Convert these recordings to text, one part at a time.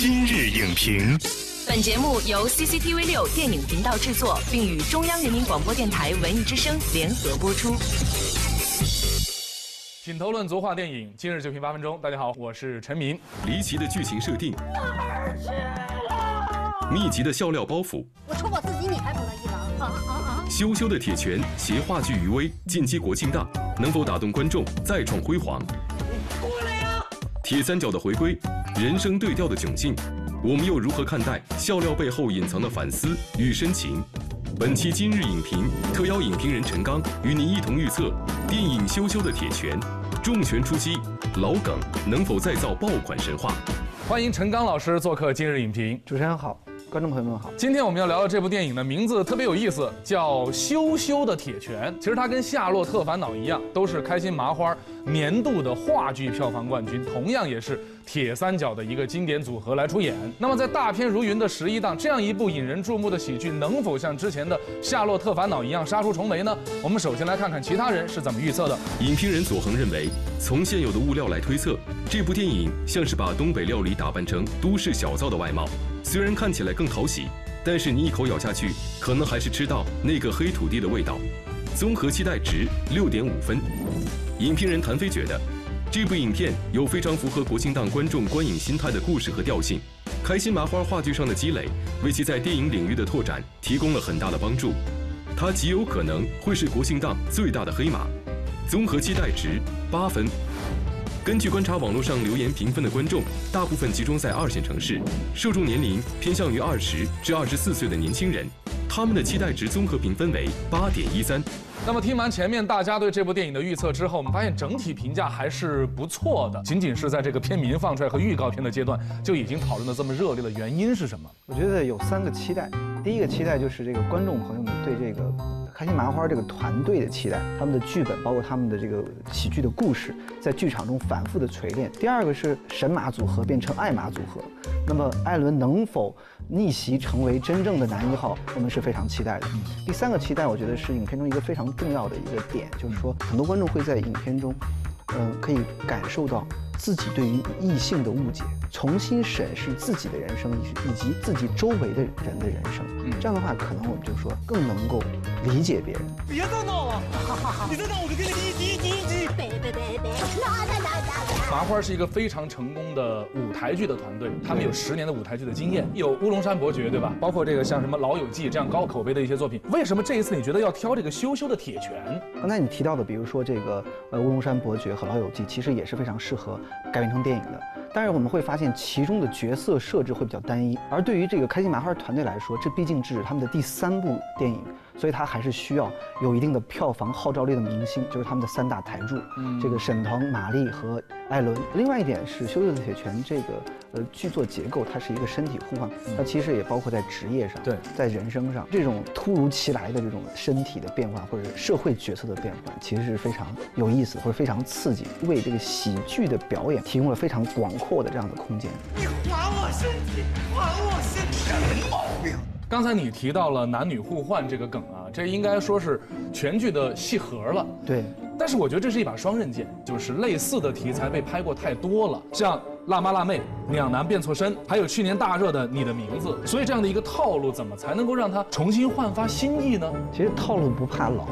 今日影评，本节目由 CCTV 六电影频道制作，并与中央人民广播电台文艺之声联合播出。品头论足话电影，今日就评八分钟。大家好，我是陈明。离奇的剧情设定，密集的笑料包袱，我说我自己，你还不乐意了？啊啊啊！羞羞的铁拳携话剧余威进击国庆档，能否打动观众再创辉煌？铁三角的回归，人生对调的窘境，我们又如何看待笑料背后隐藏的反思与深情？本期今日影评特邀影评人陈刚与您一同预测电影《羞羞的铁拳》，重拳出击，老梗能否再造爆款神话？欢迎陈刚老师做客今日影评。主持人好，观众朋友们好。今天我们要聊的这部电影的名字特别有意思，叫《羞羞的铁拳》。其实它跟《夏洛特烦恼》一样，都是开心麻花年度的话剧票房冠军，同样也是铁三角的一个经典组合来出演。那么在大片如云的十一档，这样一部引人注目的喜剧，能否像之前的《夏洛特烦恼》一样杀出重围呢？我们首先来看看其他人是怎么预测的。影评人左恒认为，从现有的物料来推测，这部电影像是把东北料理打扮成都市小灶的外貌，虽然看起来更讨喜，但是你一口咬下去，可能还是吃到那个黑土地的味道。综合期待值六点五分。影评人谭飞觉得，这部影片有非常符合国庆档观众观影心态的故事和调性，开心麻花话剧上的积累，为其在电影领域的拓展提供了很大的帮助。它极有可能会是国庆档最大的黑马。综合期待值八分。根据观察网络上留言评分的观众，大部分集中在二线城市，受众年龄偏向于二十至二十四岁的年轻人，他们的期待值综合评分为八点一三。那么听完前面大家对这部电影的预测之后，我们发现整体评价还是不错的。仅仅是在这个片名放出来和预告片的阶段，就已经讨论的这么热烈的原因是什么？我觉得有三个期待，第一个期待就是这个观众朋友们对这个开心麻花这个团队的期待，他们的剧本包括他们的这个喜剧的故事，在剧场中反复的锤炼。第二个是神马组合变成爱马组合，那么艾伦能否逆袭成为真正的男一号，我们是非常期待的。第三个期待，我觉得是影片中一个非常重要的一个点，就是说很多观众会在影片中，嗯、可以感受到自己对于异性的误解，重新审视自己的人生以以及自己周围的人的人生。这样的话，可能我们就说更能够理解别人。别再闹了！你再闹我就给你一击一击！别别别别！那那那那麻花是一个非常成功的舞台剧的团队，他们有十年的舞台剧的经验，有乌龙山伯爵，对吧？包括这个像什么《老友记》这样高口碑的一些作品。为什么这一次你觉得要挑这个羞羞的铁拳？刚才你提到的，比如说这个呃《乌龙山伯爵》和《老友记》，其实也是非常适合改编成电影的。但是我们会发现，其中的角色设置会比较单一。而对于这个开心麻花团队来说，这毕竟只是他们的第三部电影，所以它还是需要有一定的票房号召力的明星，就是他们的三大台柱，这个沈腾、马丽和艾伦。另外一点是《羞羞的铁拳》这个呃剧作结构，它是一个身体互换，它其实也包括在职业上，对在人生上，这种突如其来的这种身体的变化或者社会角色的变换，其实是非常有意思或者非常刺激，为这个喜剧的表演提供了非常广阔的这样的空间。你还我身体，还我身体！什么毛病？刚才你提到了男女互换这个梗啊，这应该说是全剧的戏核了。对，但是我觉得这是一把双刃剑，就是类似的题材被拍过太多了，像《辣妈辣妹》《两男变错身》，还有去年大热的《你的名字》，所以这样的一个套路，怎么才能够让它重新焕发新意呢？其实套路不怕老，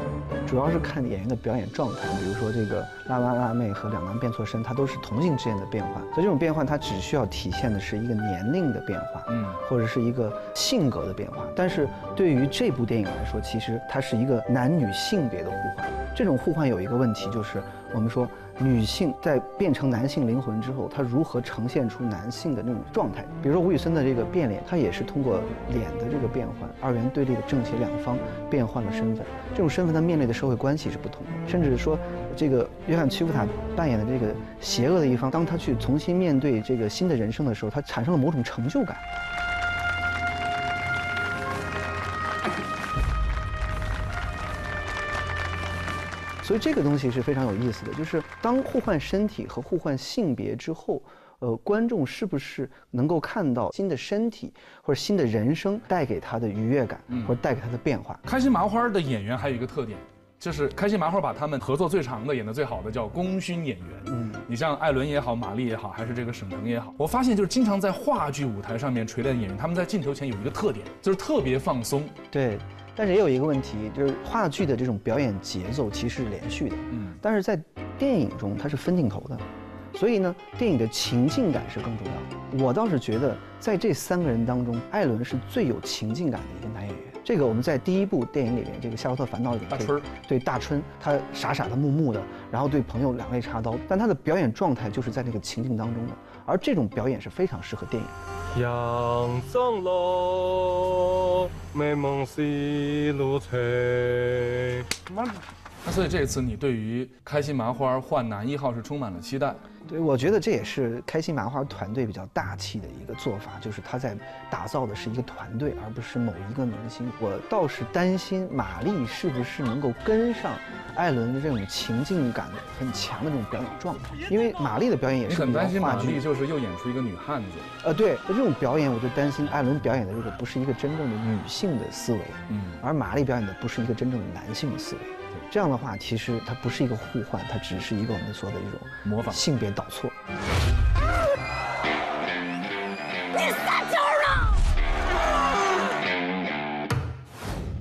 主要是看演员的表演状态。比如说这个《辣妈辣妹》和《两男变错身》，它都是同性之间的变换，所以这种变换它只需要体现的是一个年龄的变化，嗯或者是一个性格的变化。但是对于这部电影来说，其实它是一个男女性别的互换。这种互换有一个问题，就是我们说女性在变成男性灵魂之后，她如何呈现出男性的那种状态？比如说吴宇森的这个变脸，他也是通过脸的这个变换，二元对立的正邪两方变换了身份。这种身份他面对的社会关系是不同的，甚至说这个约翰·屈服塔扮演的这个邪恶的一方，当他去重新面对这个新的人生的时候，他产生了某种成就感。所以这个东西是非常有意思的，就是当互换身体和互换性别之后，呃，观众是不是能够看到新的身体或者新的人生带给他的愉悦感，或者带给他的变化？开心麻花的演员还有一个特点，就是开心麻花把他们合作最长的、演的最好的叫功勋演员。嗯，你像艾伦也好，马丽也好，还是这个沈腾也好，我发现就是经常在话剧舞台上面锤炼的演员，他们在镜头前有一个特点，就是特别放松。对，但是也有一个问题，就是话剧的这种表演节奏其实是连续的，嗯，但是在电影中它是分镜头的，所以呢，电影的情境感是更重要的。我倒是觉得，在这三个人当中，艾伦是最有情境感的一个男演员。这个我们在第一部电影里面，这个《夏洛特烦恼》里面，大春儿对大春，他傻傻的、木木的，然后对朋友两肋插刀，但他的表演状态就是在那个情境当中的，而这种表演是非常适合电影的。杨长路，美梦西路吹。那所以这次你对于开心麻花换男一号是充满了期待。对，我觉得这也是开心麻花团队比较大气的一个做法，就是他在打造的是一个团队，而不是某一个明星。我倒是担心马丽是不是能够跟上艾伦的这种情境感很强的这种表演状态，因为马丽的表演也是很担心马丽就是又演出一个女汉子。呃，对，这种表演我就担心艾伦表演的这个不是一个真正的女性的思维，嗯而马丽表演的不是一个真正的男性的思维。这样的话，其实它不是一个互换，它只是一个我们说的一种模仿性别导错。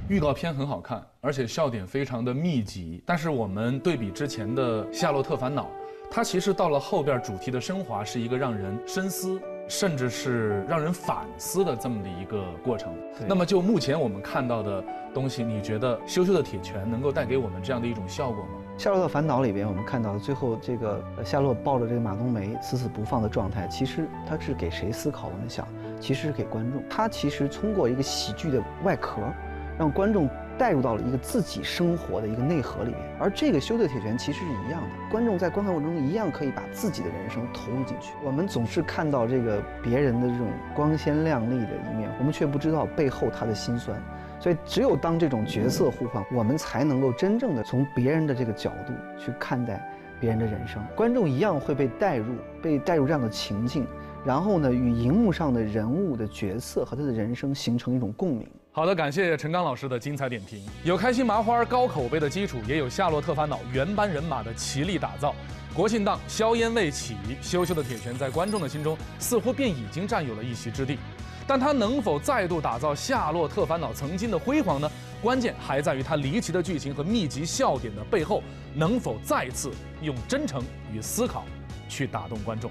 预告片很好看，而且笑点非常的密集。但是我们对比之前的《夏洛特烦恼》，它其实到了后边主题的升华，是一个让人深思，甚至是让人反思的这么的一个过程。那么就目前我们看到的东西，你觉得《羞羞的铁拳》能够带给我们这样的一种效果吗？《夏洛特烦恼》里边，我们看到最后这个呃夏洛抱着这个马冬梅死死不放的状态，其实他是给谁思考？我们想，其实是给观众。他其实通过一个喜剧的外壳，让观众带入到了一个自己生活的一个内核里面。而这个《修的铁拳》其实是一样的，观众在观看过程中一样可以把自己的人生投入进去。我们总是看到这个别人的这种光鲜亮丽的一面，我们却不知道背后他的辛酸。所以，只有当这种角色互换，我们才能够真正的从别人的这个角度去看待别人的人生。观众一样会被带入，被带入这样的情境，然后呢，与荧幕上的人物的角色和他的人生形成一种共鸣。好的，感谢陈刚老师的精彩点评。有开心麻花高口碑的基础，也有夏洛特烦恼原班人马的齐力打造。国庆档硝烟未起，羞羞的铁拳在观众的心中似乎便已经占有了一席之地。但它能否再度打造夏洛特烦恼曾经的辉煌呢？关键还在于它离奇的剧情和密集笑点的背后，能否再次用真诚与思考去打动观众。